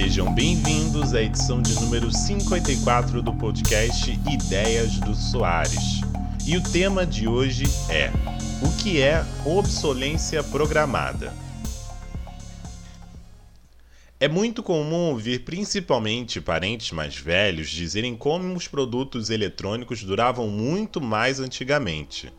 Sejam bem-vindos à edição de número 54 do podcast Ideias do Soares. E o tema de hoje é: O que é obsolência programada? É muito comum ouvir principalmente parentes mais velhos dizerem como os produtos eletrônicos duravam muito mais antigamente.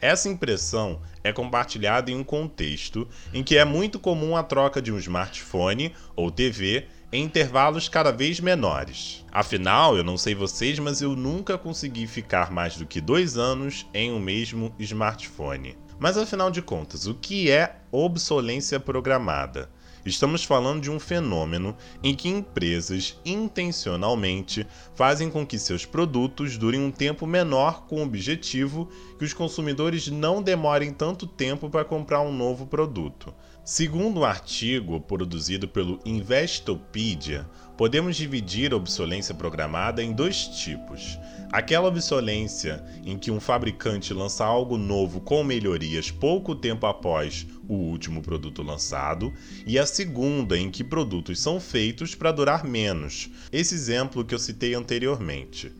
Essa impressão é compartilhada em um contexto em que é muito comum a troca de um smartphone ou TV em intervalos cada vez menores. Afinal, eu não sei vocês, mas eu nunca consegui ficar mais do que dois anos em um mesmo smartphone. Mas afinal de contas, o que é obsolência programada? Estamos falando de um fenômeno em que empresas intencionalmente fazem com que seus produtos durem um tempo menor com o objetivo que os consumidores não demorem tanto tempo para comprar um novo produto. Segundo um artigo produzido pelo Investopedia, podemos dividir a obsolência programada em dois tipos. Aquela obsolência em que um fabricante lança algo novo com melhorias pouco tempo após o último produto lançado, e a segunda em que produtos são feitos para durar menos. Esse exemplo que eu citei anteriormente.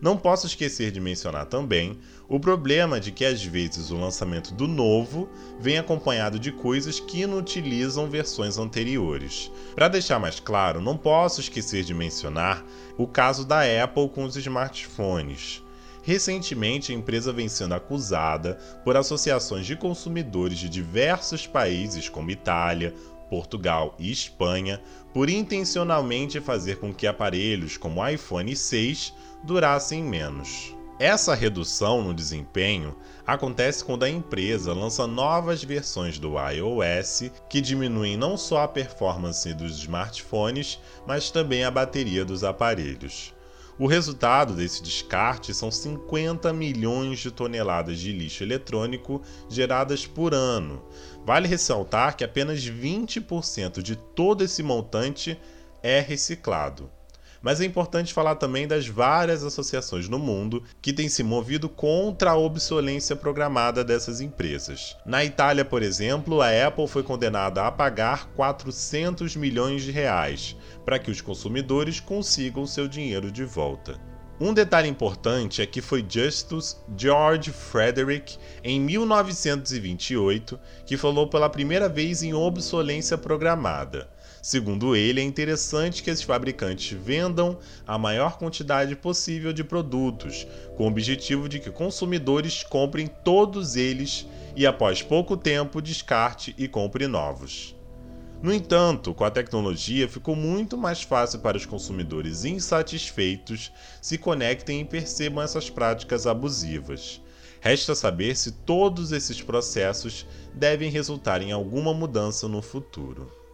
Não posso esquecer de mencionar também o problema de que às vezes o lançamento do novo vem acompanhado de coisas que inutilizam versões anteriores. Para deixar mais claro, não posso esquecer de mencionar o caso da Apple com os smartphones. Recentemente, a empresa vem sendo acusada por associações de consumidores de diversos países, como Itália, Portugal e Espanha, por intencionalmente fazer com que aparelhos como o iPhone 6 durassem menos. Essa redução no desempenho acontece quando a empresa lança novas versões do iOS que diminuem não só a performance dos smartphones, mas também a bateria dos aparelhos. O resultado desse descarte são 50 milhões de toneladas de lixo eletrônico geradas por ano. Vale ressaltar que apenas 20% de todo esse montante é reciclado. Mas é importante falar também das várias associações no mundo que têm se movido contra a obsolência programada dessas empresas. Na Itália, por exemplo, a Apple foi condenada a pagar 400 milhões de reais para que os consumidores consigam seu dinheiro de volta. Um detalhe importante é que foi Justus George Frederick, em 1928, que falou pela primeira vez em obsolência programada. Segundo ele, é interessante que esses fabricantes vendam a maior quantidade possível de produtos, com o objetivo de que consumidores comprem todos eles e, após pouco tempo, descarte e compre novos. No entanto, com a tecnologia ficou muito mais fácil para os consumidores insatisfeitos se conectem e percebam essas práticas abusivas. Resta saber se todos esses processos devem resultar em alguma mudança no futuro.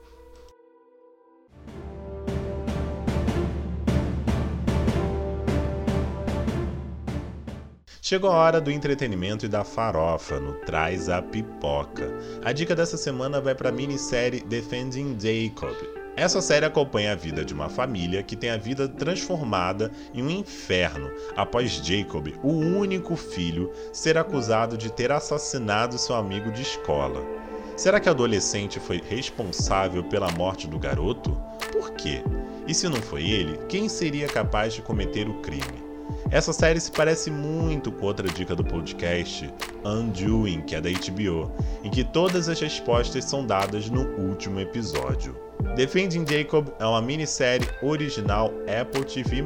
Chegou a hora do entretenimento e da farofa no Traz a Pipoca. A dica dessa semana vai para a minissérie Defending Jacob. Essa série acompanha a vida de uma família que tem a vida transformada em um inferno após Jacob, o único filho, ser acusado de ter assassinado seu amigo de escola. Será que o adolescente foi responsável pela morte do garoto? Por quê? E se não foi ele, quem seria capaz de cometer o crime? Essa série se parece muito com outra dica do podcast, Undoing, que é da HBO, em que todas as respostas são dadas no último episódio. Defending Jacob é uma minissérie original Apple TV+,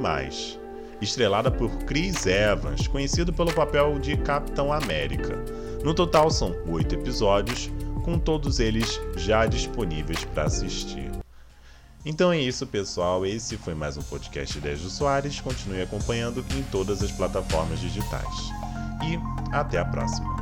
estrelada por Chris Evans, conhecido pelo papel de Capitão América. No total são oito episódios, com todos eles já disponíveis para assistir. Então é isso, pessoal. Esse foi mais um podcast Ideias do Soares. Continue acompanhando em todas as plataformas digitais. E até a próxima.